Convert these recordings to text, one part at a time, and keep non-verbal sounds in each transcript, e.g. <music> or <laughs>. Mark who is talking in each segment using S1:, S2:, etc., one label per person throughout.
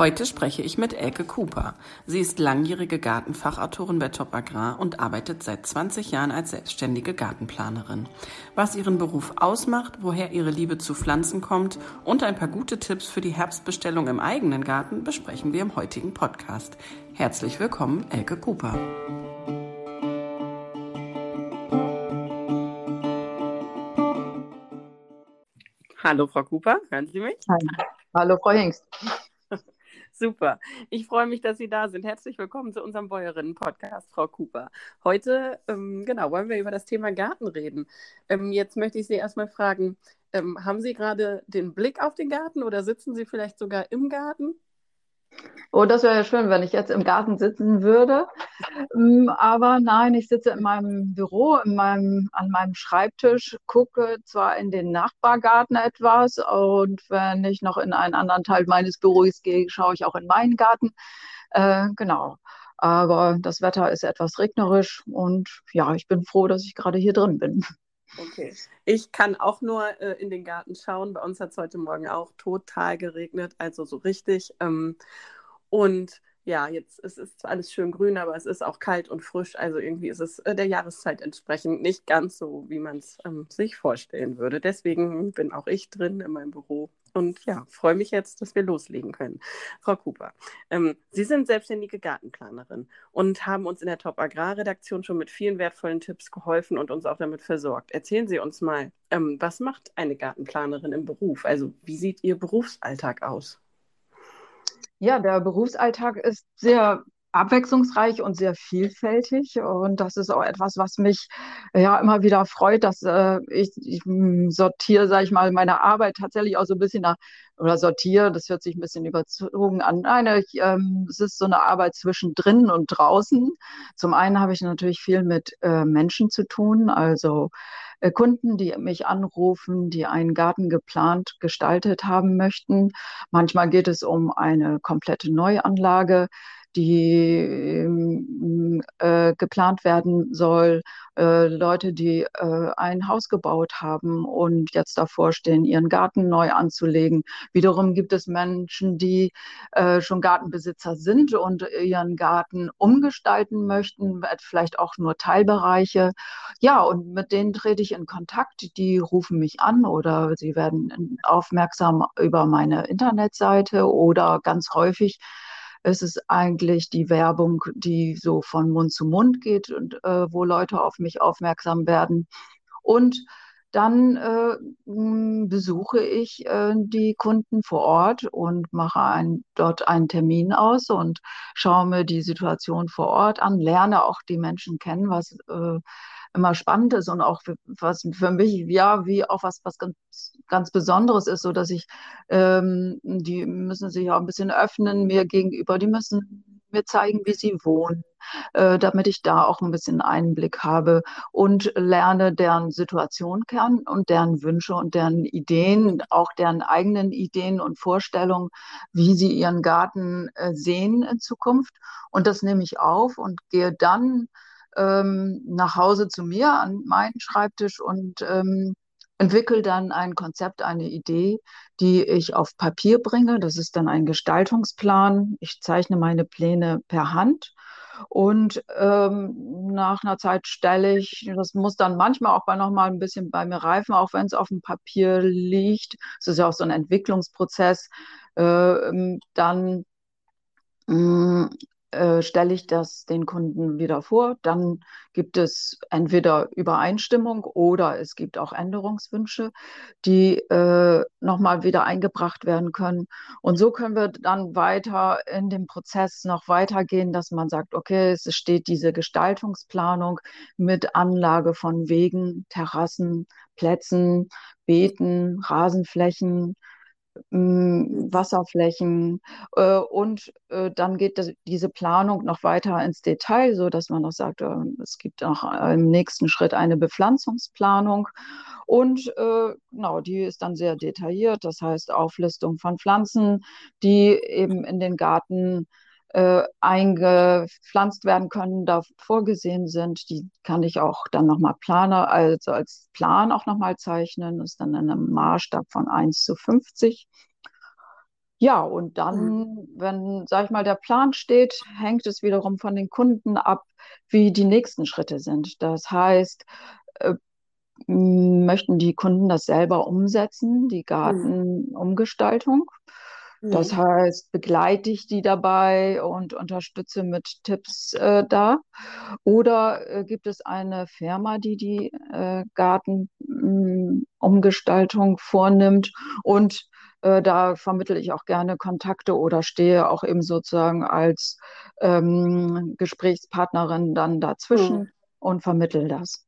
S1: Heute spreche ich mit Elke Cooper. Sie ist langjährige Gartenfachautorin bei Top Agrar und arbeitet seit 20 Jahren als selbstständige Gartenplanerin. Was ihren Beruf ausmacht, woher ihre Liebe zu Pflanzen kommt und ein paar gute Tipps für die Herbstbestellung im eigenen Garten besprechen wir im heutigen Podcast. Herzlich willkommen, Elke Cooper. Hallo, Frau Cooper, hören Sie mich?
S2: Hallo, Frau Hengst.
S1: Super. Ich freue mich, dass Sie da sind. Herzlich willkommen zu unserem Bäuerinnen-Podcast, Frau Cooper. Heute, ähm, genau, wollen wir über das Thema Garten reden. Ähm, jetzt möchte ich Sie erstmal fragen, ähm, haben Sie gerade den Blick auf den Garten oder sitzen Sie vielleicht sogar im Garten?
S2: Oh, das wäre ja schön, wenn ich jetzt im Garten sitzen würde. Ähm, aber nein, ich sitze in meinem Büro, in meinem, an meinem Schreibtisch, gucke zwar in den Nachbargarten etwas und wenn ich noch in einen anderen Teil meines Büros gehe, schaue ich auch in meinen Garten. Äh, genau. Aber das Wetter ist etwas regnerisch und ja, ich bin froh, dass ich gerade hier drin bin.
S1: Okay. Ich kann auch nur äh, in den Garten schauen. Bei uns hat es heute Morgen auch total geregnet, also so richtig. Ähm, und ja, jetzt es ist zwar alles schön grün, aber es ist auch kalt und frisch. Also irgendwie ist es äh, der Jahreszeit entsprechend nicht ganz so, wie man es ähm, sich vorstellen würde. Deswegen bin auch ich drin in meinem Büro und ja, freue mich jetzt, dass wir loslegen können. Frau Cooper, ähm, Sie sind selbstständige Gartenplanerin und haben uns in der Top Agrarredaktion schon mit vielen wertvollen Tipps geholfen und uns auch damit versorgt. Erzählen Sie uns mal, ähm, was macht eine Gartenplanerin im Beruf? Also wie sieht Ihr Berufsalltag aus?
S2: Ja, der Berufsalltag ist sehr abwechslungsreich und sehr vielfältig. Und das ist auch etwas, was mich ja immer wieder freut, dass äh, ich, ich hm, sortiere, sage ich mal, meine Arbeit tatsächlich auch so ein bisschen nach, oder sortiere, das hört sich ein bisschen überzogen an. Nein, ich, ähm, es ist so eine Arbeit zwischen drinnen und draußen. Zum einen habe ich natürlich viel mit äh, Menschen zu tun, also Kunden, die mich anrufen, die einen Garten geplant, gestaltet haben möchten. Manchmal geht es um eine komplette Neuanlage die ähm, äh, geplant werden soll, äh, Leute, die äh, ein Haus gebaut haben und jetzt davor stehen, ihren Garten neu anzulegen. Wiederum gibt es Menschen, die äh, schon Gartenbesitzer sind und ihren Garten umgestalten möchten, vielleicht auch nur Teilbereiche. Ja, und mit denen trete ich in Kontakt. Die rufen mich an oder sie werden aufmerksam über meine Internetseite oder ganz häufig es ist eigentlich die Werbung, die so von Mund zu Mund geht und äh, wo Leute auf mich aufmerksam werden. Und dann äh, besuche ich äh, die Kunden vor Ort und mache ein, dort einen Termin aus und schaue mir die Situation vor Ort an, lerne auch die Menschen kennen, was äh, immer spannend ist und auch für, was für mich, ja, wie auch was, was ganz, ganz Besonderes ist, so dass ich, ähm, die müssen sich auch ein bisschen öffnen mir gegenüber, die müssen mir zeigen, wie sie wohnen, äh, damit ich da auch ein bisschen Einblick habe und lerne deren Situation kennen und deren Wünsche und deren Ideen, auch deren eigenen Ideen und Vorstellungen, wie sie ihren Garten äh, sehen in Zukunft. Und das nehme ich auf und gehe dann ähm, nach Hause zu mir an meinen Schreibtisch und ähm, entwickle dann ein Konzept, eine Idee, die ich auf Papier bringe. Das ist dann ein Gestaltungsplan. Ich zeichne meine Pläne per Hand. Und ähm, nach einer Zeit stelle ich, das muss dann manchmal auch noch mal ein bisschen bei mir reifen, auch wenn es auf dem Papier liegt. Es ist ja auch so ein Entwicklungsprozess. Äh, dann mh, mm, äh, stelle ich das den Kunden wieder vor. Dann gibt es entweder Übereinstimmung oder es gibt auch Änderungswünsche, die äh, nochmal wieder eingebracht werden können. Und so können wir dann weiter in dem Prozess noch weitergehen, dass man sagt, okay, es steht diese Gestaltungsplanung mit Anlage von Wegen, Terrassen, Plätzen, Beeten, Rasenflächen, Wasserflächen äh, und äh, dann geht diese Planung noch weiter ins Detail, so dass man noch sagt, äh, es gibt noch im nächsten Schritt eine Bepflanzungsplanung. Und äh, genau, die ist dann sehr detailliert, das heißt Auflistung von Pflanzen, die eben in den Garten äh, eingepflanzt werden können, da vorgesehen sind. Die kann ich auch dann nochmal planer, also als Plan auch nochmal zeichnen. Das ist dann in einem Maßstab von 1 zu 50. Ja, und dann, mhm. wenn, sag ich mal, der Plan steht, hängt es wiederum von den Kunden ab, wie die nächsten Schritte sind. Das heißt, äh, möchten die Kunden das selber umsetzen, die mhm. Das mhm. heißt, begleite ich die dabei und unterstütze mit Tipps äh, da? Oder äh, gibt es eine Firma, die die äh, Gartenumgestaltung vornimmt und äh, da vermittle ich auch gerne Kontakte oder stehe auch eben sozusagen als ähm, Gesprächspartnerin dann dazwischen mhm. und vermittle das.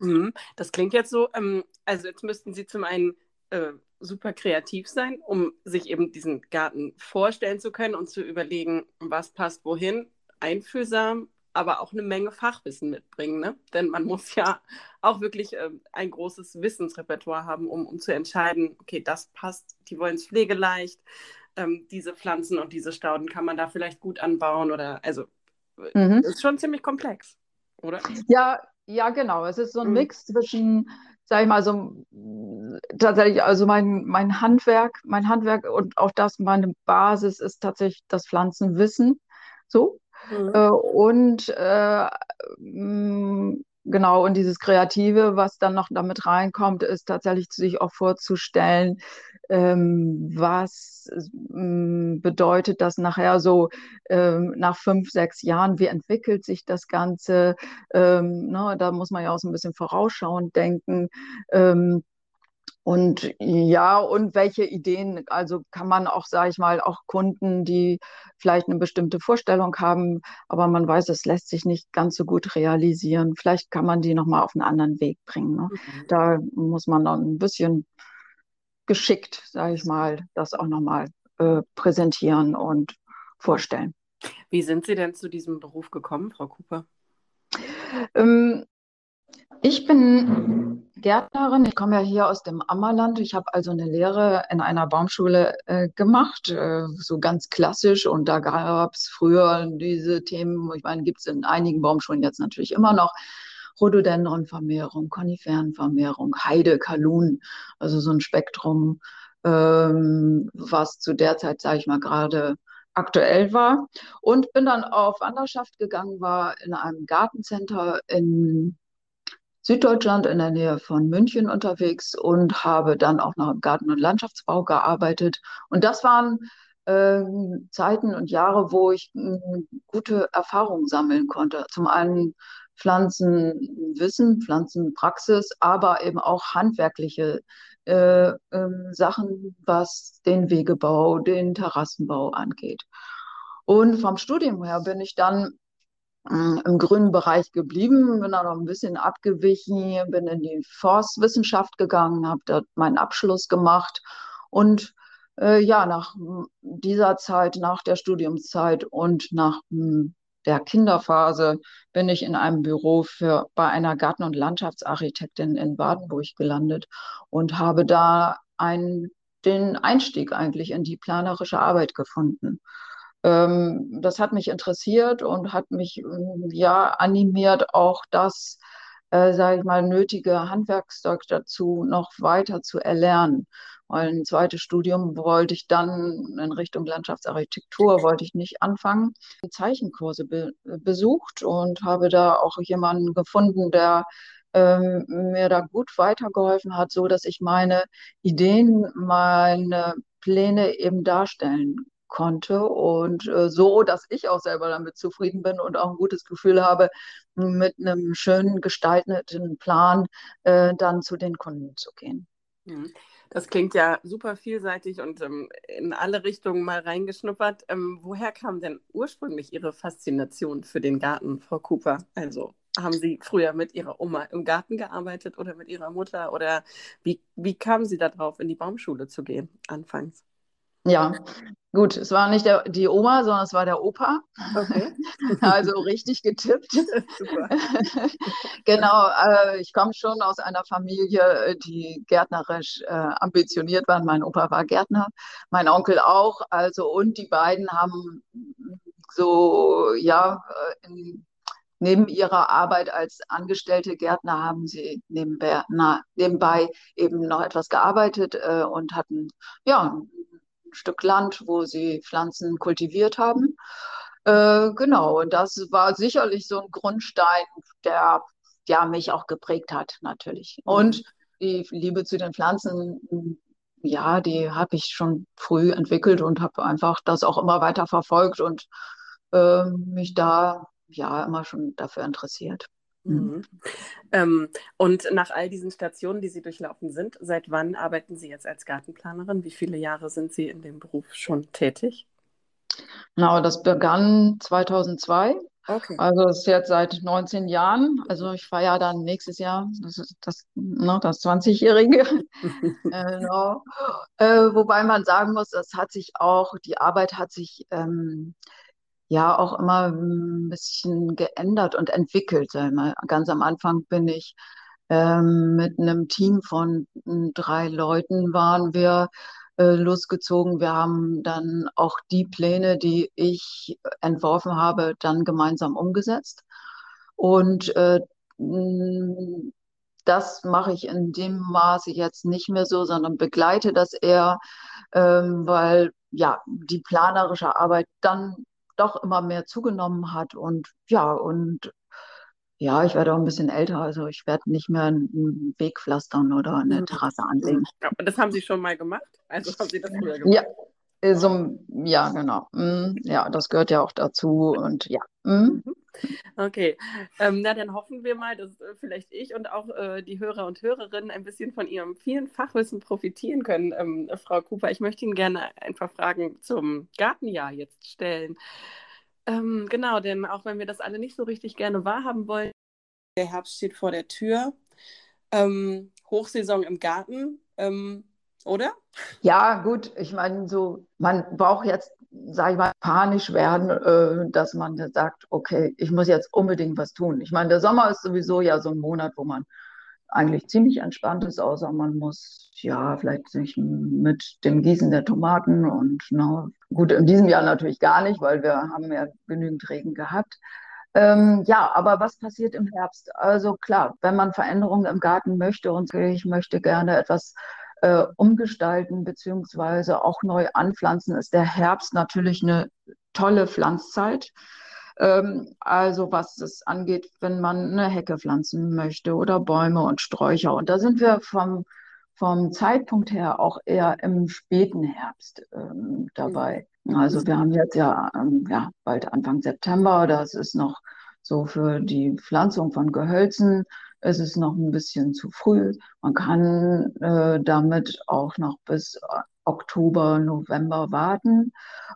S1: Mhm. Das klingt jetzt so, ähm, also jetzt müssten Sie zum einen äh, super kreativ sein, um sich eben diesen Garten vorstellen zu können und zu überlegen, was passt wohin, einfühlsam, aber auch eine Menge Fachwissen mitbringen. Ne? Denn man muss ja auch wirklich äh, ein großes Wissensrepertoire haben, um, um zu entscheiden, okay, das passt, die wollen es pflegeleicht, ähm, diese Pflanzen und diese Stauden kann man da vielleicht gut anbauen oder also mhm. ist schon ziemlich komplex, oder?
S2: Ja, ja, genau. Es ist so ein mhm. Mix zwischen sag ich mal, so tatsächlich, also mein, mein Handwerk, mein Handwerk und auch das, meine Basis ist tatsächlich das Pflanzenwissen. So. Mhm. Äh, und äh, Genau, und dieses Kreative, was dann noch damit reinkommt, ist tatsächlich sich auch vorzustellen, ähm, was ähm, bedeutet das nachher so ähm, nach fünf, sechs Jahren, wie entwickelt sich das Ganze? Ähm, ne, da muss man ja auch so ein bisschen vorausschauend denken. Ähm, und ja, und welche Ideen, also kann man auch, sage ich mal, auch Kunden, die vielleicht eine bestimmte Vorstellung haben, aber man weiß, es lässt sich nicht ganz so gut realisieren. Vielleicht kann man die nochmal auf einen anderen Weg bringen. Ne? Mhm. Da muss man dann ein bisschen geschickt, sage ich mal, das auch nochmal äh, präsentieren und vorstellen.
S1: Wie sind Sie denn zu diesem Beruf gekommen, Frau Cooper?
S2: Ähm, ich bin Gärtnerin. Ich komme ja hier aus dem Ammerland. Ich habe also eine Lehre in einer Baumschule äh, gemacht, äh, so ganz klassisch. Und da gab es früher diese Themen, ich meine, gibt es in einigen Baumschulen jetzt natürlich immer noch. Rhododendronvermehrung, Koniferenvermehrung, Heide, Kalun, also so ein Spektrum, ähm, was zu der Zeit, sage ich mal, gerade aktuell war. Und bin dann auf Wanderschaft gegangen, war in einem Gartencenter in Süddeutschland in der Nähe von München unterwegs und habe dann auch noch im Garten- und Landschaftsbau gearbeitet. Und das waren äh, Zeiten und Jahre, wo ich äh, gute Erfahrungen sammeln konnte. Zum einen Pflanzenwissen, Pflanzenpraxis, aber eben auch handwerkliche äh, ähm, Sachen, was den Wegebau, den Terrassenbau angeht. Und vom Studium her bin ich dann äh, im grünen Bereich geblieben, bin dann noch ein bisschen abgewichen, bin in die Forstwissenschaft gegangen, habe dort meinen Abschluss gemacht und äh, ja, nach dieser Zeit, nach der Studiumszeit und nach hm, der Kinderphase bin ich in einem Büro für, bei einer Garten- und Landschaftsarchitektin in Badenburg gelandet und habe da einen, den Einstieg eigentlich in die planerische Arbeit gefunden ähm, das hat mich interessiert und hat mich ähm, ja animiert, auch das, äh, sage ich mal, nötige Handwerkszeug dazu noch weiter zu erlernen. Ein zweites Studium wollte ich dann in Richtung Landschaftsarchitektur, wollte ich nicht anfangen. Zeichenkurse be besucht und habe da auch jemanden gefunden, der ähm, mir da gut weitergeholfen hat, so dass ich meine Ideen, meine Pläne eben darstellen konnte und äh, so, dass ich auch selber damit zufrieden bin und auch ein gutes Gefühl habe, mit einem schön gestalteten Plan äh, dann zu den Kunden zu gehen.
S1: Mhm. Das klingt ja super vielseitig und ähm, in alle Richtungen mal reingeschnuppert. Ähm, woher kam denn ursprünglich Ihre Faszination für den Garten, Frau Cooper? Also haben Sie früher mit Ihrer Oma im Garten gearbeitet oder mit Ihrer Mutter? Oder wie, wie kamen Sie darauf, in die Baumschule zu gehen anfangs?
S2: Ja, gut, es war nicht der, die Oma, sondern es war der Opa.
S1: Okay. <laughs>
S2: Also richtig getippt. <laughs>
S1: Super. <laughs>
S2: Genau, äh, ich komme schon aus einer Familie, die gärtnerisch äh, ambitioniert war. Mein Opa war Gärtner, mein Onkel auch. Also und die beiden haben so ja äh, in, neben ihrer Arbeit als angestellte Gärtner haben sie nebenbei, na, nebenbei eben noch etwas gearbeitet äh, und hatten ja Stück Land, wo sie Pflanzen kultiviert haben. Äh, genau, und das war sicherlich so ein Grundstein, der ja, mich auch geprägt hat, natürlich.
S1: Mhm.
S2: Und die Liebe zu den Pflanzen, ja, die habe ich schon früh entwickelt und habe einfach das auch immer weiter verfolgt und äh, mich da ja immer schon dafür interessiert. Mhm.
S1: Mhm. Ähm, und nach all diesen Stationen, die Sie durchlaufen sind, seit wann arbeiten Sie jetzt als Gartenplanerin? Wie viele Jahre sind Sie in dem Beruf schon tätig?
S2: Genau, das begann 2002.
S1: Okay.
S2: Also es ist jetzt seit 19 Jahren. Also ich feiere dann nächstes Jahr das, ist das, ne, das 20-Jährige. <laughs> Genau. Äh, wobei man sagen muss, das hat sich auch, die Arbeit hat sich ähm, ja auch immer ein bisschen geändert und entwickelt. Ganz am Anfang bin ich ähm, mit einem Team von mm, drei Leuten waren wir äh, losgezogen. Wir haben dann auch die Pläne, die ich entworfen habe, dann gemeinsam umgesetzt. Und äh, mm, das mache ich in dem Maße jetzt nicht mehr so, sondern begleite das eher, ähm, weil ja die planerische Arbeit dann doch immer mehr zugenommen hat und ja und ja, ich werde auch ein bisschen älter, also ich werde nicht mehr einen Weg pflastern oder eine
S1: Mhm.
S2: Terrasse anlegen.
S1: Ja, und das haben Sie schon mal gemacht? Also haben Sie das früher gemacht?
S2: Ja, so, ja, genau. Mm, Ja, das gehört ja auch dazu und ja. mm.
S1: Mhm. Okay, ähm, na dann hoffen wir mal, dass äh, vielleicht ich und auch äh, die Hörer und Hörerinnen ein bisschen von Ihrem vielen Fachwissen profitieren können. Ähm, Frau Cooper, ich möchte Ihnen gerne ein paar Fragen zum Gartenjahr jetzt stellen. Ähm, genau, denn auch wenn wir das alle nicht so richtig gerne wahrhaben wollen, der Herbst steht vor der Tür. Ähm, Hochsaison im Garten, ähm, oder?
S2: Ja, gut, ich meine, so, man braucht jetzt, sag ich mal, panisch werden, äh, dass man sagt, okay, ich muss jetzt unbedingt was tun. Ich meine, der Sommer ist sowieso ja so ein Monat, wo man eigentlich ziemlich entspannt ist, außer man muss ja vielleicht sich mit dem Gießen der Tomaten und na, gut, in diesem Jahr natürlich gar nicht, weil wir haben ja genügend Regen gehabt. Ähm, ja, aber was passiert im Herbst? Also klar, wenn man Veränderungen im Garten möchte und ich möchte gerne etwas äh, umgestalten beziehungsweise auch neu anpflanzen, ist der Herbst natürlich eine tolle Pflanzzeit. Ähm, also was es angeht, wenn man eine Hecke pflanzen möchte oder Bäume und Sträucher. Und da sind wir vom, vom Zeitpunkt her auch eher im späten Herbst ähm, dabei. Also wir haben jetzt ja, ähm, ja bald Anfang September, das ist noch so für die Pflanzung von Gehölzen, ist es noch ein bisschen zu früh. Man kann äh, damit auch noch bis Oktober, November warten.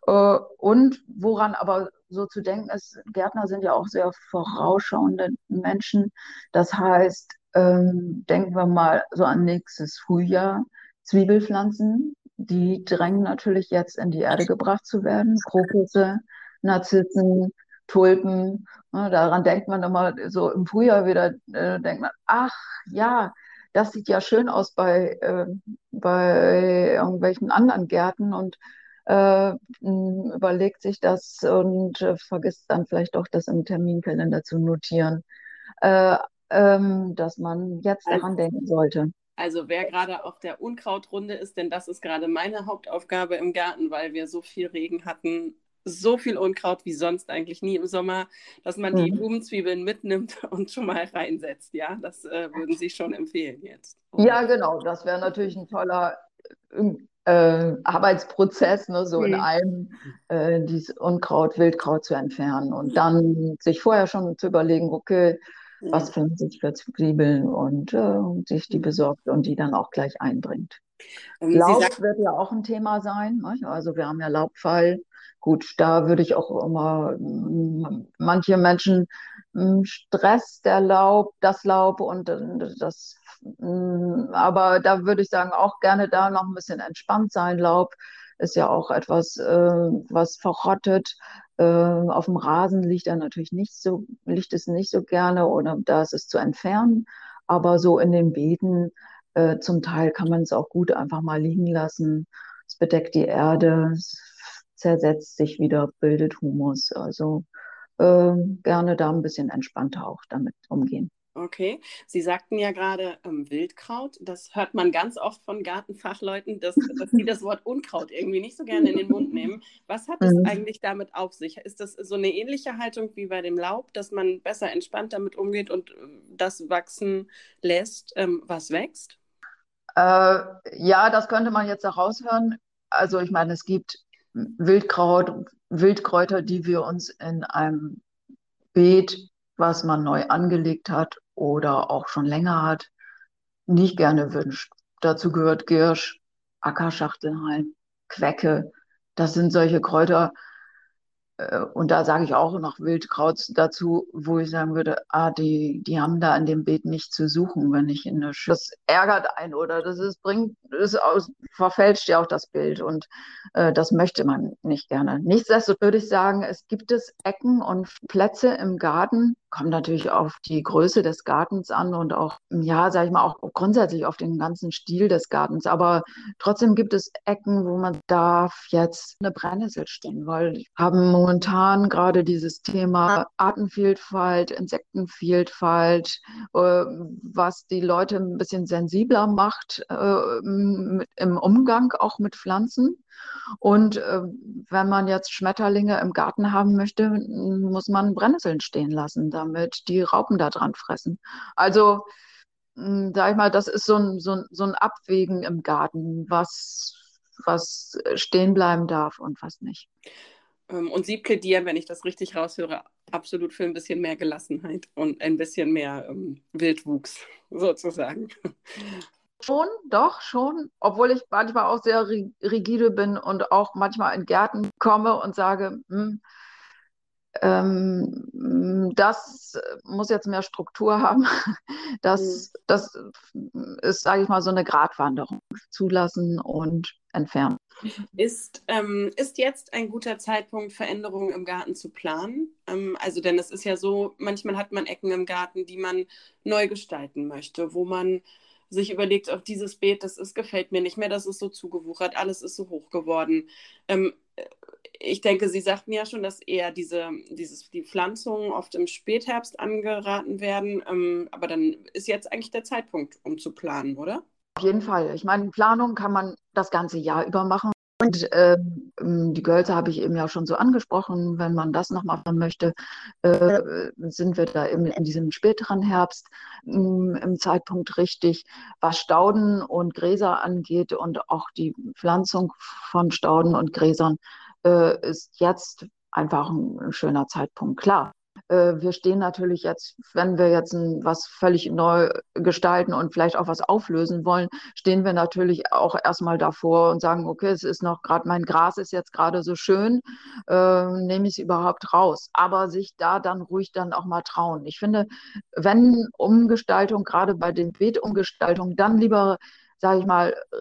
S2: Äh, und woran aber so zu denken ist, Gärtner sind ja auch sehr vorausschauende Menschen. Das heißt, ähm, denken wir mal so an nächstes Frühjahr. Zwiebelpflanzen, die drängen natürlich jetzt in die Erde gebracht zu werden. Krokusse, Narzissen, Tulpen. Ne, daran denkt man immer so im Frühjahr wieder, äh, denkt man, ach ja, das sieht ja schön aus bei, äh, bei irgendwelchen anderen Gärten und äh, überlegt sich das und äh, vergisst dann vielleicht auch das im Terminkalender zu notieren, äh, ähm, dass man jetzt daran denken sollte.
S1: Also wer gerade auf der Unkrautrunde ist, denn das ist gerade meine Hauptaufgabe im Garten, weil wir so viel Regen hatten, so viel Unkraut wie sonst eigentlich nie im Sommer, dass man die
S2: Mhm.
S1: Blumenzwiebeln mitnimmt <laughs> und schon mal reinsetzt. Ja, das äh, würden Sie schon empfehlen jetzt.
S2: Ja, genau, das wäre natürlich ein toller äh, Arbeitsprozess, ne, so in
S1: Mhm.
S2: einem äh, dieses Unkraut, Wildkraut zu entfernen und dann sich vorher schon zu überlegen, okay, was
S1: Mhm.
S2: pflanze ich für Zwiebeln und äh, sich die besorgt und die dann auch gleich einbringt.
S1: Ähm,
S2: Laub
S1: sagt,
S2: wird ja auch ein Thema sein. Ne? Also wir haben ja Laubfall. Gut, da würde ich auch immer, mm, manche Menschen hm, Stress der Laub, das Laub und äh, das, hm, aber da würde ich sagen, auch gerne da noch ein bisschen entspannt sein. Laub ist ja auch etwas, äh, was verrottet. Äh, auf dem Rasen liegt er natürlich nicht so, liegt es nicht so gerne oder da ist es zu entfernen. Aber so in den Beeten, äh, zum Teil kann man es auch gut einfach mal liegen lassen. Es bedeckt die Erde, es zersetzt sich wieder, bildet Humus. Also äh, gerne da ein bisschen entspannter auch damit umgehen.
S1: Okay, Sie sagten ja gerade ähm, Wildkraut. Das hört man ganz oft von Gartenfachleuten, dass, dass sie das Wort Unkraut irgendwie nicht so gerne in den Mund nehmen. Was hat es mhm. eigentlich damit auf sich? Ist das so eine ähnliche Haltung wie bei dem Laub, dass man besser entspannt damit umgeht und ähm, das wachsen lässt, ähm, was wächst?
S2: Äh, ja, das könnte man jetzt heraushören. Also ich meine, es gibt Wildkraut, Wildkräuter, die wir uns in einem Beet, was man neu angelegt hat oder auch schon länger hat, nicht gerne wünscht. Dazu gehört Girsch, Ackerschachtelhalm, Quecke. Das sind solche Kräuter, und da sage ich auch noch Wildkraut dazu, wo ich sagen würde, ah, die, die haben da an dem Beet nicht zu suchen, wenn ich in eine Sch Das ärgert einen oder das ist, bringt, das aus, verfälscht ja auch das Bild und äh, das möchte man nicht gerne. Nichtsdestotrotz würde ich sagen, es gibt es Ecken und Plätze im Garten, kommt natürlich auf die Größe des Gartens an und auch, ja, sage ich mal, auch grundsätzlich auf den ganzen Stil des Gartens. Aber trotzdem gibt es Ecken, wo man darf jetzt eine Brennnessel stehen, weil wir haben momentan gerade dieses Thema Artenvielfalt, Insektenvielfalt, äh, was die Leute ein bisschen sensibler macht äh, im Umgang auch mit Pflanzen. Und äh, wenn man jetzt Schmetterlinge im Garten haben möchte, muss man Brennnesseln stehen lassen, damit die Raupen da dran fressen. Also, mh, sag ich mal, das ist so ein, so ein, so ein Abwägen im Garten, was, was stehen bleiben darf und was nicht.
S1: Ähm, und Sie plädieren, wenn ich das richtig raushöre, absolut für ein bisschen mehr Gelassenheit und ein bisschen mehr ähm, Wildwuchs sozusagen.
S2: Schon, doch, schon. Obwohl ich manchmal auch sehr rigide bin und auch manchmal in Gärten komme und sage, hm, ähm, das muss jetzt mehr Struktur <laughs> haben. Das, mhm. das ist, sage ich mal, so eine Gratwanderung. Zulassen und entfernen.
S1: Ist, ähm, ist jetzt ein guter Zeitpunkt, Veränderungen im Garten zu planen? Ähm, also, denn es ist ja so, manchmal hat man Ecken im Garten, die man neu gestalten möchte, wo man sich überlegt, auf dieses Beet, das ist, gefällt mir nicht mehr, das ist so zugewuchert, alles ist so hoch geworden. Ähm, ich denke, Sie sagten ja schon, dass eher diese, dieses, die Pflanzungen oft im Spätherbst angeraten werden. Ähm, aber dann ist jetzt eigentlich der Zeitpunkt, um zu planen, oder?
S2: Auf jeden Fall. Ich meine, Planung kann man das ganze Jahr über machen. Und ähm, die Gölze habe ich eben ja schon so angesprochen. Wenn man das noch machen möchte, äh, sind wir da im, in diesem späteren Herbst ähm, im Zeitpunkt richtig, was Stauden und Gräser angeht und auch die Pflanzung von Stauden und Gräsern äh, ist jetzt einfach ein, schöner Zeitpunkt. Klar, wir stehen natürlich jetzt, wenn wir jetzt was völlig neu gestalten und vielleicht auch was auflösen wollen, stehen wir natürlich auch erstmal davor und sagen, okay, es ist noch gerade, mein Gras ist jetzt gerade so schön, äh, nehme ich es überhaupt raus. Aber sich da dann ruhig dann auch mal trauen. Ich finde, wenn Umgestaltung, gerade bei den Beetumgestaltungen, dann lieber sage ich mal, äh,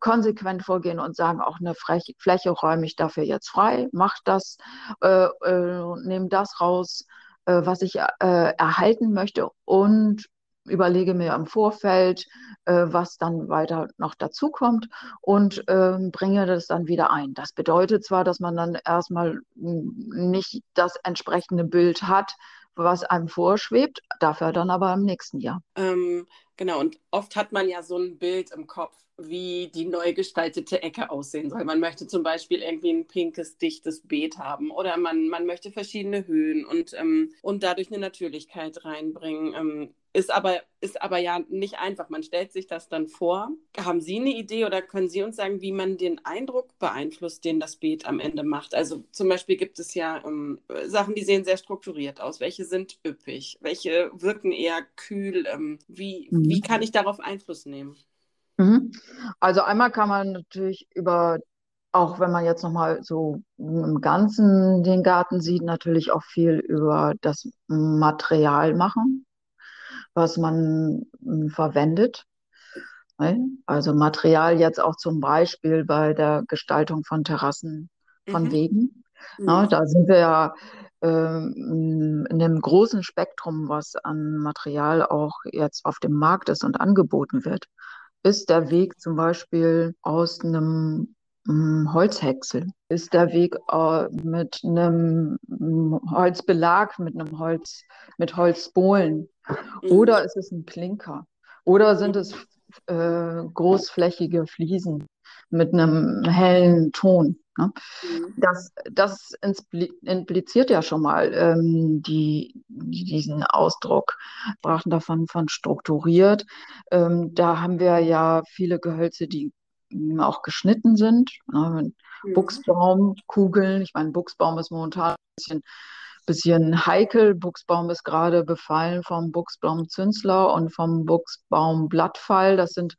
S2: konsequent vorgehen und sagen, auch eine Fläche räume ich dafür jetzt frei, mach das, äh, äh, nehme das raus, äh, was ich äh, erhalten möchte und überlege mir im Vorfeld, äh, was dann weiter noch dazukommt und ähm, bringe das dann wieder ein. Das bedeutet zwar, dass man dann erstmal nicht das entsprechende Bild hat, was einem vorschwebt, dafür dann aber im nächsten Jahr.
S1: Ähm, genau, und oft hat man ja so ein Bild im Kopf, wie die neu gestaltete Ecke aussehen soll. Man möchte zum Beispiel irgendwie ein pinkes, dichtes Beet haben oder man, man möchte verschiedene Höhen und, ähm, und dadurch eine Natürlichkeit reinbringen. Ähm, ist aber, ist aber ja nicht einfach. Man stellt sich das dann vor. Haben Sie eine Idee oder können Sie uns sagen, wie man den Eindruck beeinflusst, den das Beet am Ende macht? Also zum Beispiel gibt es ja ähm, Sachen, die sehen sehr strukturiert aus. Welche sind üppig? Welche wirken eher kühl? Ähm, wie, mhm. wie kann ich darauf Einfluss nehmen?
S2: Mhm. Also einmal kann man natürlich über auch wenn man jetzt nochmal so im Ganzen den Garten sieht, natürlich auch viel über das Material machen, was man hm, verwendet. Ne? Also Material jetzt auch zum Beispiel bei der Gestaltung von Terrassen, von mhm. Wegen. Na, mhm. da sind wir ja in einem großen Spektrum, was an Material auch jetzt auf dem Markt ist und angeboten wird. Ist der Weg zum Beispiel aus einem hm, Holzhäcksel? Ist der Weg äh, mit einem hm, Holzbelag, mit einem Holz, mit Holzbohlen? Mhm. Oder ist es ein Klinker? Oder sind es äh, großflächige Fliesen mit einem hellen Ton. Ne? Mhm. Das, das impliziert ja schon mal ähm, die, diesen Ausdruck. Wir sprachen davon von strukturiert. Ähm, da haben wir ja viele Gehölze, die auch geschnitten sind. Ne? Mhm. Buchsbaumkugeln. Ich meine, Buchsbaum ist momentan ein bisschen bisschen heikel. Buchsbaum ist gerade befallen vom Buchsbaum-Zünsler und vom Buchsbaum-Blattfall. Das sind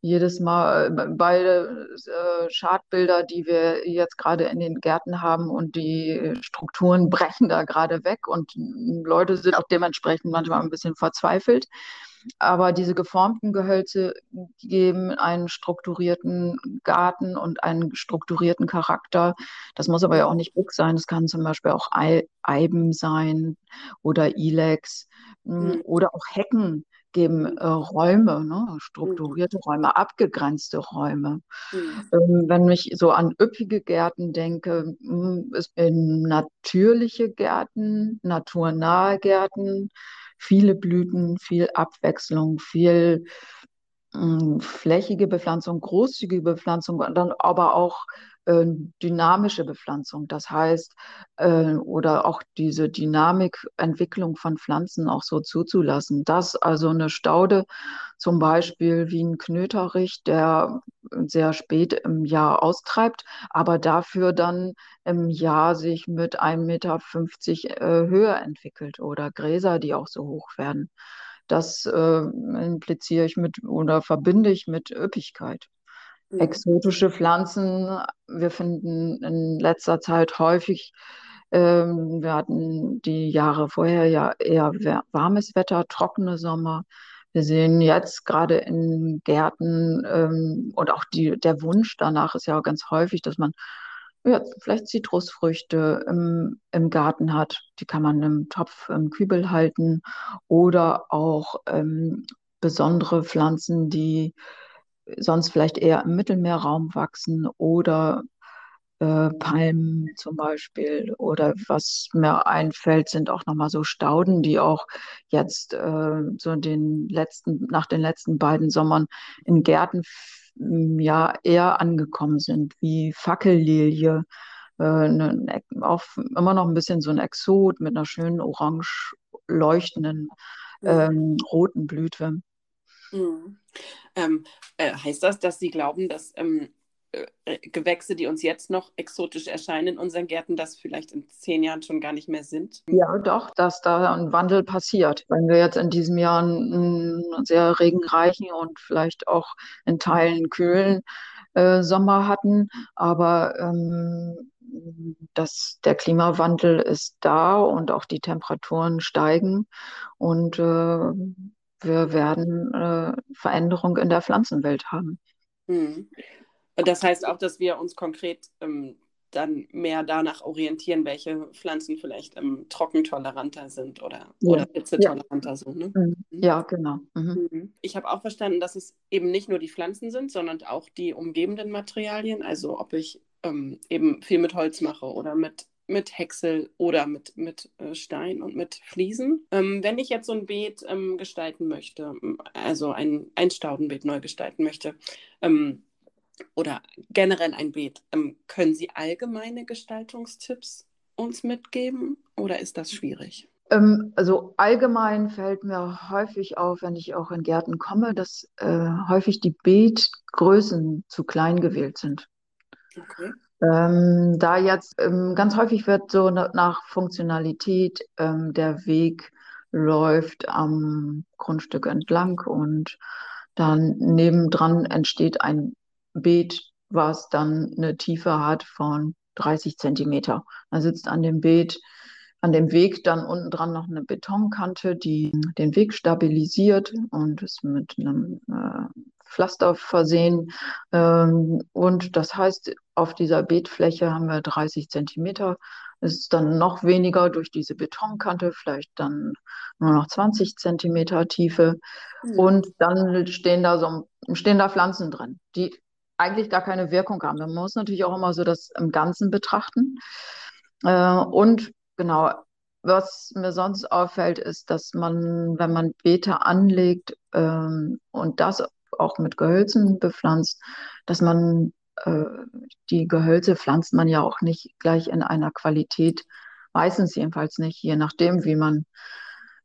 S2: jedes Mal äh, beide äh, Schadbilder, die wir jetzt gerade in den Gärten haben und die Strukturen <laughs> brechen da gerade weg und Leute sind auch dementsprechend manchmal ein bisschen verzweifelt. Aber diese geformten Gehölze geben einen strukturierten Garten und einen strukturierten Charakter. Das muss aber ja auch nicht Buch sein. Das kann zum Beispiel auch Eiben sein oder Ilex mhm. oder auch Hecken geben äh, Räume, ne? strukturierte mhm. Räume, abgegrenzte Räume. Mhm. Ähm, wenn ich so an üppige Gärten denke, hm, ist in natürliche Gärten, naturnahe Gärten, viele Blüten, viel Abwechslung, viel mh, flächige Bepflanzung, großzügige Bepflanzung, dann aber auch äh, dynamische Bepflanzung. Das heißt, äh, oder auch diese Dynamikentwicklung von Pflanzen auch so zuzulassen. Dass also eine Staude zum Beispiel wie ein Knöterich, der sehr spät im Jahr austreibt, aber dafür dann im Jahr sich mit 1,50 Meter äh, höher entwickelt oder Gräser, die auch so hoch werden. Das äh, impliziere ich mit oder verbinde ich mit Üppigkeit. Exotische Pflanzen. Wir finden in letzter Zeit häufig, ähm, wir hatten die Jahre vorher ja eher warmes Wetter, trockene Sommer. Wir sehen jetzt gerade in Gärten ähm, und auch die, der Wunsch danach ist ja ganz häufig, dass man ja, vielleicht Zitrusfrüchte im, im Garten hat. Die kann man im Topf, im Kübel halten oder auch ähm, besondere Pflanzen, die sonst vielleicht eher im Mittelmeerraum wachsen oder äh, Palmen zum Beispiel. Oder was mir einfällt, sind auch nochmal so Stauden, die auch jetzt äh, so den letzten, nach den letzten beiden Sommern in Gärten ja eher angekommen sind, wie Fackellilie. Äh, ne, auch immer noch ein bisschen so ein Exot mit einer schönen orange leuchtenden ähm, roten Blüte.
S1: Mhm. Ähm, äh, heißt das, dass Sie glauben, dass ähm, äh, Gewächse, die uns jetzt noch exotisch erscheinen in unseren Gärten, das vielleicht in zehn Jahren schon gar nicht mehr sind?
S2: Ja, doch, dass da ein Wandel passiert. Wenn wir jetzt in diesem Jahr einen sehr regenreichen und vielleicht auch in Teilen kühlen äh, Sommer hatten, aber ähm, dass der Klimawandel ist da und auch die Temperaturen steigen und äh, wir werden äh, Veränderung in der Pflanzenwelt haben.
S1: Mhm. Das heißt auch, dass wir uns konkret ähm, dann mehr danach orientieren, welche Pflanzen vielleicht ähm, trockentoleranter sind oder, ja. oder hitzetoleranter
S2: ja.
S1: sind. Ne?
S2: Mhm. mhm. Ja, genau. Mhm.
S1: Ich habe auch verstanden, dass es eben nicht nur die Pflanzen sind, sondern auch die umgebenden Materialien. Also ob ich ähm, eben viel mit Holz mache oder mit mit Häcksel oder mit, mit äh, Stein und mit Fliesen. Ähm, wenn ich jetzt so ein Beet ähm, gestalten möchte, also ein, ein Staudenbeet neu gestalten möchte, ähm, oder generell ein Beet, ähm, können Sie allgemeine Gestaltungstipps uns mitgeben oder ist das schwierig?
S2: Ähm, also allgemein fällt mir häufig auf, wenn ich auch in Gärten komme, dass äh, häufig die Beetgrößen zu klein gewählt sind. Okay. Ähm, da jetzt ähm, ganz häufig wird so nach Funktionalität ähm, der Weg läuft am Grundstück entlang und dann nebendran entsteht ein Beet was dann eine Tiefe hat von 30 Zentimeter. Da sitzt an dem Beet, an dem Weg dann unten dran noch eine Betonkante, die den Weg stabilisiert und ist mit einem äh, Pflaster versehen. Ähm, und das heißt, auf dieser Beetfläche haben wir 30 Zentimeter. Es ist dann noch weniger durch diese Betonkante, vielleicht dann nur noch 20 Zentimeter Tiefe. Mhm. Und dann stehen da so stehen da Pflanzen drin, die eigentlich gar keine Wirkung haben. Man muss natürlich auch immer so das im Ganzen betrachten. Äh, und genau, was mir sonst auffällt, ist, dass man, wenn man Beete anlegt ähm, und das auch mit Gehölzen bepflanzt, dass man äh, die Gehölze pflanzt man ja auch nicht gleich in einer Qualität, meistens jedenfalls nicht, je nachdem, wie man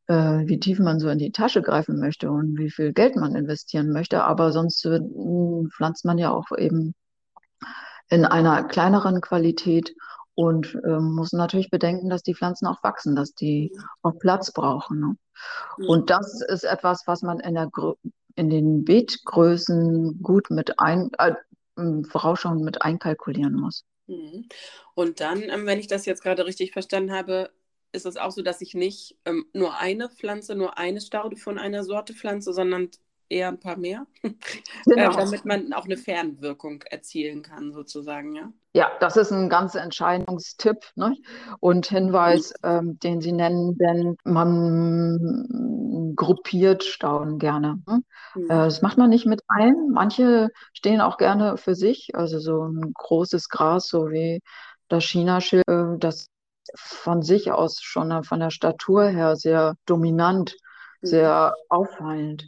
S2: äh, wie tief man so in die Tasche greifen möchte und wie viel Geld man investieren möchte. Aber sonst äh, pflanzt man ja auch eben in einer kleineren Qualität und äh, muss natürlich bedenken, dass die Pflanzen auch wachsen, dass die auch Platz brauchen. Ne? Und das ist etwas, was man in, der, in den Beetgrößen gut mit ein, äh, vorausschauend mit einkalkulieren muss.
S1: Mhm. Und dann, ähm, wenn ich das jetzt gerade richtig verstanden habe, ist es auch so, dass ich nicht ähm, nur eine Pflanze, nur eine Staude von einer Sorte pflanze, sondern eher ein paar mehr, <laughs> genau. äh, damit man auch eine Fernwirkung erzielen kann, sozusagen, ja.
S2: Ja, das ist ein ganz Entscheidungstipp ne? und Hinweis, mhm. ähm, den Sie nennen, denn man gruppiert Stauden gerne. Ne? Mhm. Äh, das macht man nicht mit allen. Manche stehen auch gerne für sich, also so ein großes Gras, so wie das Chinaschild, äh, das von sich aus schon von der Statur her sehr dominant, mhm. sehr auffallend.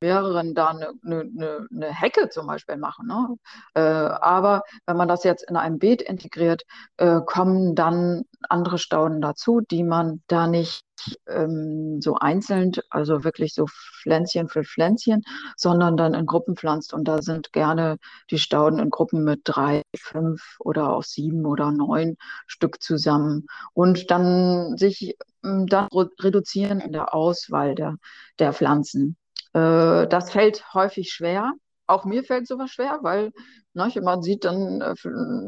S2: Mehreren da eine, eine, eine Hecke zum Beispiel machen. Ne? Äh, aber wenn man das jetzt in einem Beet integriert, äh, kommen dann andere Stauden dazu, die man da nicht ähm, so einzeln, also wirklich so Pflänzchen für Pflänzchen, sondern dann in Gruppen pflanzt. Und da sind gerne die Stauden in Gruppen mit drei, fünf oder auch sieben oder neun Stück zusammen. Und dann sich ähm, dann reduzieren in der Auswahl der, der Pflanzen. Äh, das fällt häufig schwer. Auch mir fällt sowas schwer, weil ne, man sieht dann äh,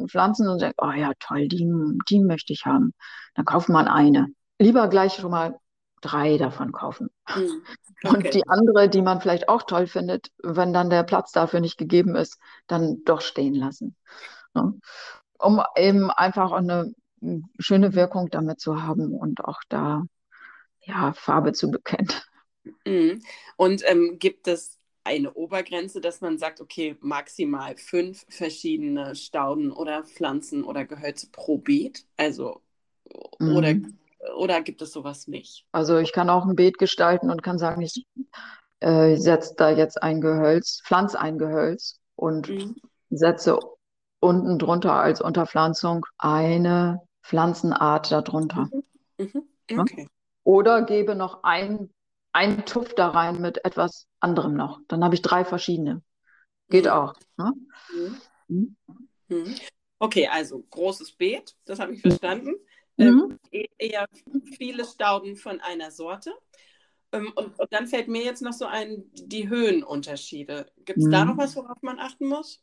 S2: Pflanzen und denkt, oh ja, toll, die, die möchte ich haben. Dann kauft man eine lieber gleich schon mal drei davon kaufen. <laughs> Mhm. Okay. Und die andere, die man vielleicht auch toll findet, wenn dann der Platz dafür nicht gegeben ist, dann doch stehen lassen. Ne? Um eben einfach eine schöne Wirkung damit zu haben und auch da ja, Farbe zu bekennen.
S1: Mhm. Und ähm, gibt es eine Obergrenze, dass man sagt, okay, maximal fünf verschiedene Stauden oder Pflanzen oder Gehölze pro Beet? Also, mhm. oder oder gibt es sowas nicht?
S2: Also ich kann auch ein Beet gestalten und kann sagen, ich äh, setze da jetzt ein Gehölz, pflanze ein Gehölz und mhm. setze unten drunter als Unterpflanzung eine Pflanzenart darunter. Mhm. Mhm. Okay. Oder gebe noch ein, einen Tuff da rein mit etwas anderem noch. Dann habe ich drei verschiedene. Geht mhm. auch. Ne?
S1: Mhm. Mhm. Okay, also großes Beet, das habe ich verstanden. Mhm. Ähm, eher viele Stauden von einer Sorte. Ähm, und, und, dann fällt mir jetzt noch so ein, die Höhenunterschiede. Gibt es mhm. da noch was, worauf man achten muss?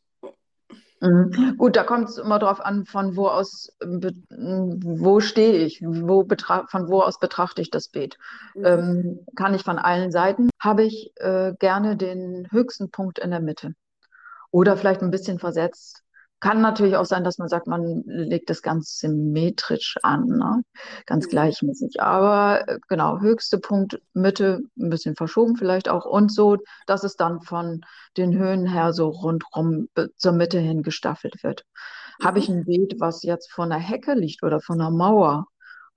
S2: Mhm. Gut, da kommt es immer darauf an, von wo aus, wo stehe ich, wo von wo aus betrachte ich das Beet. Mhm. Ähm, kann ich von allen Seiten, habe ich äh, gerne den höchsten Punkt in der Mitte. Oder vielleicht ein bisschen versetzt kann natürlich auch sein, dass man sagt, man legt das ganz symmetrisch an, ne? ganz mhm. gleichmäßig. Aber äh, genau, höchste Punkt, Mitte, ein bisschen verschoben vielleicht auch und so, dass es dann von den Höhen her so rundrum äh, zur Mitte hin gestaffelt wird. Mhm. Habe ich ein Beet, was jetzt von der Hecke liegt oder von der Mauer,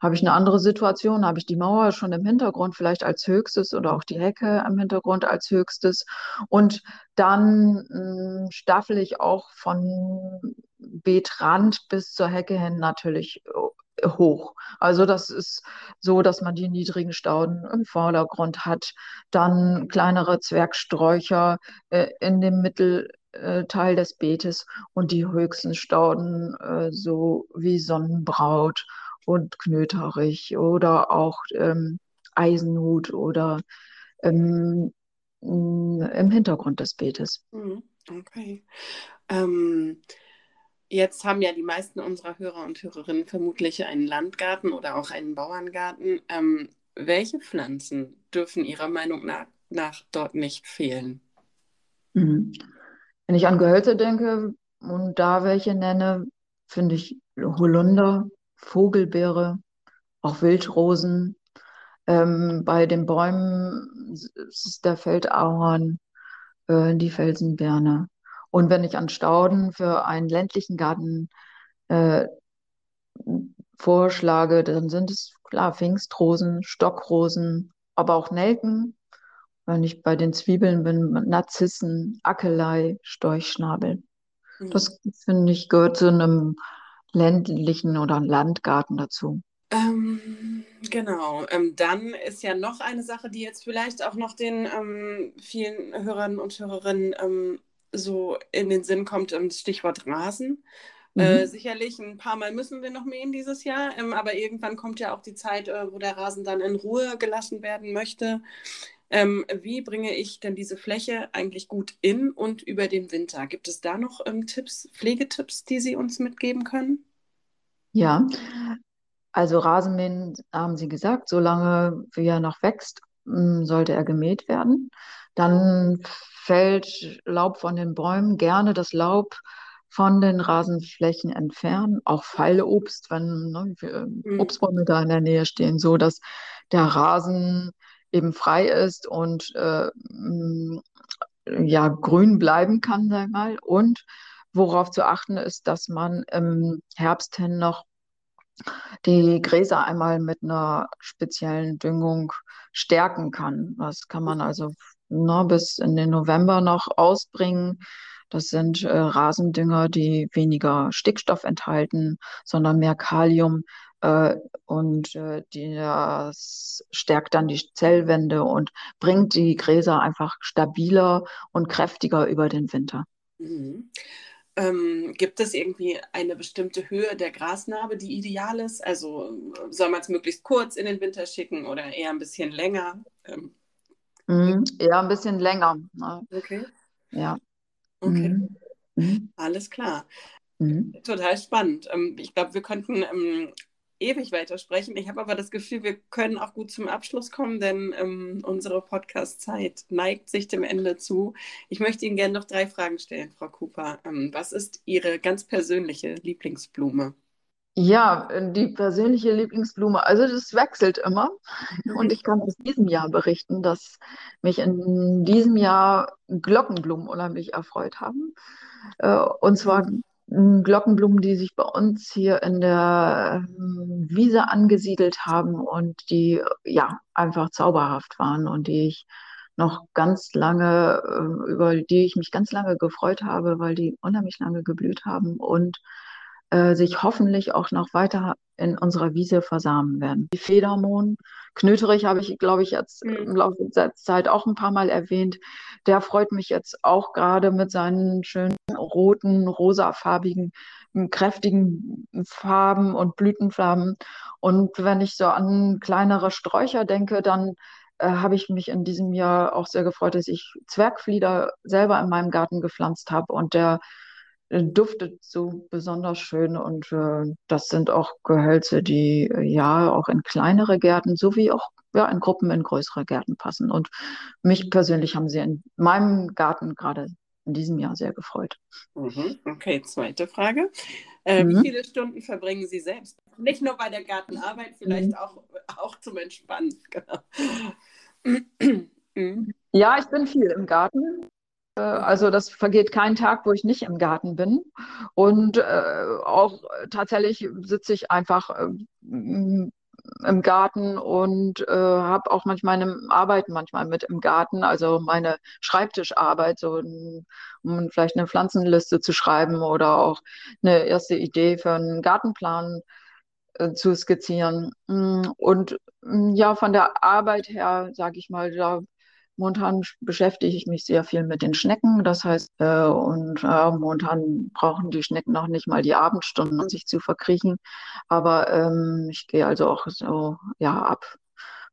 S2: habe ich eine andere Situation? Habe ich die Mauer schon im Hintergrund vielleicht als höchstes oder auch die Hecke im Hintergrund als höchstes? Und dann mh, hm, staffel ich auch von Beetrand bis zur Hecke hin natürlich äh, hoch. Also das ist so, dass man die niedrigen Stauden im Vordergrund hat, dann kleinere Zwergsträucher äh, in dem Mittelteil des Beetes und die höchsten Stauden äh, so wie Sonnenbraut und Knöterich oder auch ähm, Eisenhut oder ähm, im Hintergrund des Beetes. Mhm.
S1: Okay. Ähm, jetzt haben ja die meisten unserer Hörer und Hörerinnen vermutlich einen Landgarten oder auch einen Bauerngarten. Ähm, welche Pflanzen dürfen Ihrer Meinung nach, nach dort nicht fehlen?
S2: Mhm. Wenn ich an Gehölze denke und da welche nenne, finde ich Holunder, Vogelbeere, auch Wildrosen. Ähm, bei den Bäumen ist der Feldahorn, äh, die Felsenbirne. Und wenn ich an Stauden für einen ländlichen Garten äh, vorschlage, dann sind es klar Pfingstrosen, Stockrosen, aber auch Nelken. Wenn ich bei den Zwiebeln bin, Narzissen, Akelei, Storchschnabel. Mhm. Das finde ich gehört zu einem ländlichen oder Landgarten dazu.
S1: Ähm, genau. Ähm, dann ist ja noch eine Sache, die jetzt vielleicht auch noch den ähm, vielen Hörern und Hörerinnen ähm, so in den Sinn kommt, ähm, das Stichwort Rasen. Äh, mhm. Äh, sicherlich ein paar Mal müssen wir noch mähen dieses Jahr, ähm, aber irgendwann kommt ja auch die Zeit, äh, wo der Rasen dann in Ruhe gelassen werden möchte. Ähm, wie bringe ich denn diese Fläche eigentlich gut in und über den Winter? Gibt es da noch ähm, Tipps, Pflegetipps, die Sie uns mitgeben können?
S2: Ja, also Rasenmähen haben Sie gesagt, solange wie er noch wächst, hm, sollte er gemäht werden. Dann fällt Laub von den Bäumen, gerne das Laub von den Rasenflächen entfernen, auch Pfeileobst, wenn ne, mhm. Obstbäume da in der Nähe stehen, so dass der Rasen eben frei ist und äh, ja grün bleiben kann, sag ich mal. Und worauf zu achten ist, dass man im Herbst hin noch die Gräser einmal mit einer speziellen Düngung stärken kann. Das kann man also ne, bis in den November noch ausbringen. Das sind äh, Rasendünger, die weniger Stickstoff enthalten, sondern mehr Kalium. Äh, und äh, das stärkt dann die Zellwände und bringt die Gräser einfach stabiler und kräftiger über den Winter.
S1: Mhm. Ähm, gibt es irgendwie eine bestimmte Höhe der Grasnarbe, die ideal ist? Also soll man es möglichst kurz in den Winter schicken oder eher ein bisschen länger? Ähm,
S2: mhm, eher ein bisschen länger. Ne?
S1: Okay.
S2: Ja.
S1: Okay. Mhm. mhm. Alles klar. Mhm. Total spannend. Ähm, ich glaube, wir könnten ähm, ewig weitersprechen. Ich habe aber das Gefühl, wir können auch gut zum Abschluss kommen, denn ähm, unsere Podcast-Zeit neigt sich dem Ende zu. Ich möchte Ihnen gerne noch drei Fragen stellen, Frau Cooper. Ähm, was ist Ihre ganz persönliche Lieblingsblume?
S2: Ja, die persönliche Lieblingsblume, also das wechselt immer. Und ich kann aus diesem Jahr berichten, dass mich in diesem Jahr Glockenblumen unheimlich erfreut haben. Äh, und zwar. Glockenblumen, die sich bei uns hier in der ähm, Wiese angesiedelt haben und die ja einfach zauberhaft waren und die ich noch ganz lange, äh, über die ich mich ganz lange gefreut habe, weil die unheimlich lange geblüht haben und äh, sich hoffentlich auch noch weiter in unserer Wiese versamen werden. Die Federmohn, Knöterich habe ich, glaube ich, jetzt mhm. im Laufe der Zeit auch ein paar Mal erwähnt. Der freut mich jetzt auch gerade mit seinen schönen roten, rosafarbigen, kräftigen Farben und Blütenfarben. Und wenn ich so an kleinere Sträucher denke, dann äh, habe ich mich in diesem Jahr auch sehr gefreut, dass ich Zwergflieder selber in meinem Garten gepflanzt habe und der duftet so besonders schön und äh, das sind auch Gehölze, die äh, ja auch in kleinere Gärten sowie auch ja, in Gruppen in größere Gärten passen. Und mich persönlich haben sie in meinem Garten gerade in diesem Jahr sehr gefreut.
S1: Mhm. Okay, zweite Frage. Äh, mhm. Wie viele Stunden verbringen Sie selbst? Nicht nur bei der Gartenarbeit, vielleicht mhm. auch, auch zum Entspannen.
S2: Genau. <clears throat> Mhm. Ja, ich bin viel im Garten. Äh, also das vergeht kein Tag, wo ich nicht im Garten bin. Und äh, auch tatsächlich sitze ich einfach äh, im Garten und äh, habe auch manchmal meine Arbeit manchmal mit im Garten, also meine Schreibtischarbeit, so um vielleicht eine Pflanzenliste zu schreiben oder auch eine erste Idee für einen Gartenplan äh, zu skizzieren. Mm, und mm, ja, von der Arbeit her, sage ich mal, da Momentan beschäftige ich mich sehr viel mit den Schnecken. Das heißt, äh, und äh, momentan brauchen die Schnecken noch nicht mal die Abendstunden, um sich zu verkriechen. Aber ähm, ich gehe also auch so ja ab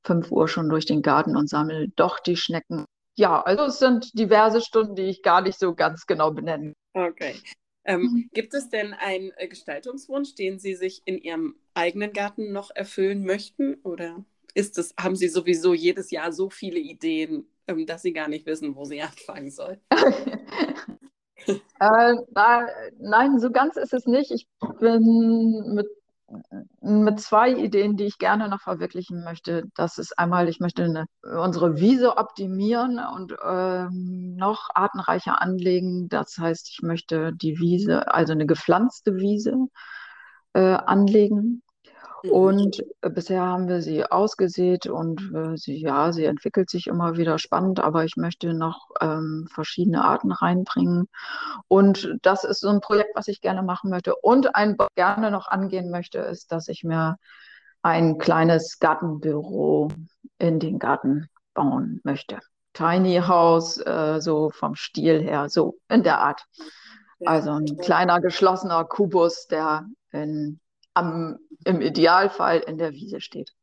S2: 5 Uhr schon durch den Garten und sammle doch die Schnecken, ja, also es sind diverse Stunden, die ich gar nicht so ganz genau benennen.
S1: Okay. Ähm, mhm. Gibt es denn einen äh, Gestaltungswunsch, den Sie sich in Ihrem eigenen Garten noch erfüllen möchten? Oder ist es, haben Sie sowieso jedes Jahr so viele Ideen, ähm, dass Sie gar nicht wissen, wo Sie <laughs> anfangen sollen? <laughs>
S2: äh, nein, so ganz ist es nicht. Ich bin mit mit zwei Ideen, die ich gerne noch verwirklichen möchte. Das ist einmal, ich möchte eine, unsere Wiese optimieren und ähm, noch artenreicher anlegen. Das heißt, ich möchte die Wiese, also eine gepflanzte Wiese äh, anlegen. Mhm. Und äh, bisher haben wir sie ausgesät und äh, sie, ja, sie entwickelt sich immer wieder spannend, aber ich möchte noch ähm, verschiedene Arten reinbringen. Und das ist so ein Projekt, was ich gerne machen möchte. Und ein gerne noch angehen möchte, ist, dass ich mir ein kleines Gartenbüro in den Garten bauen möchte. Tiny House, äh, so vom Stil her, so in der Art. Also ein kleiner geschlossener Kubus, der in am, im Idealfall in der Wiese steht.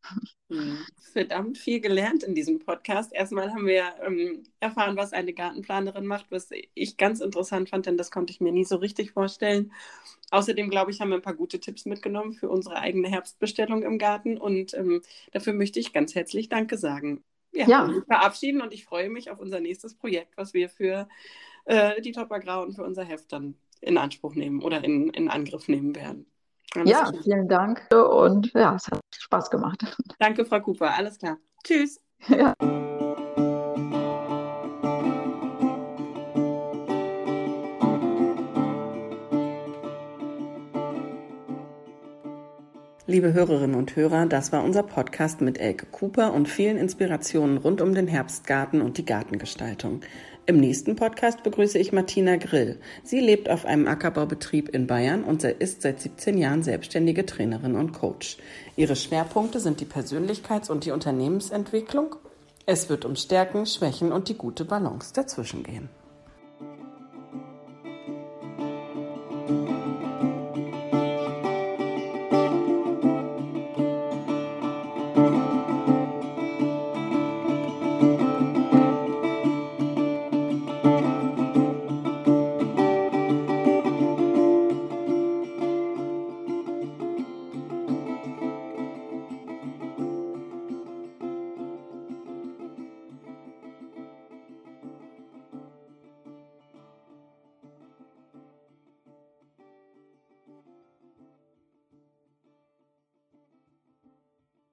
S1: Hm. Verdammt viel gelernt in diesem Podcast. Erstmal haben wir ähm, erfahren, was eine Gartenplanerin macht, was ich ganz interessant fand, denn das konnte ich mir nie so richtig vorstellen. Außerdem, glaube ich, haben wir ein paar gute Tipps mitgenommen für unsere eigene Herbstbestellung im Garten und ähm, dafür möchte ich ganz herzlich Danke sagen. Ja, ja. verabschieden und ich freue mich auf unser nächstes Projekt, was wir für äh, die Topper Grau und für unser Heft dann in Anspruch nehmen oder in, in Angriff nehmen werden.
S2: Ja, vielen Dank und ja, es hat Spaß gemacht. <laughs>
S1: Danke, Frau Cooper. Alles klar. Tschüss. Ja. Liebe Hörerinnen und Hörer, das war unser Podcast mit Elke Cooper und vielen Inspirationen rund um den Herbstgarten und die Gartengestaltung. Im nächsten Podcast begrüße ich Martina Grill. Sie lebt auf einem Ackerbaubetrieb in Bayern und ist seit 17 Jahren selbstständige Trainerin und Coach. Ihre Schwerpunkte sind die Persönlichkeits- und die Unternehmensentwicklung. Es wird um Stärken, Schwächen und die gute Balance dazwischen gehen.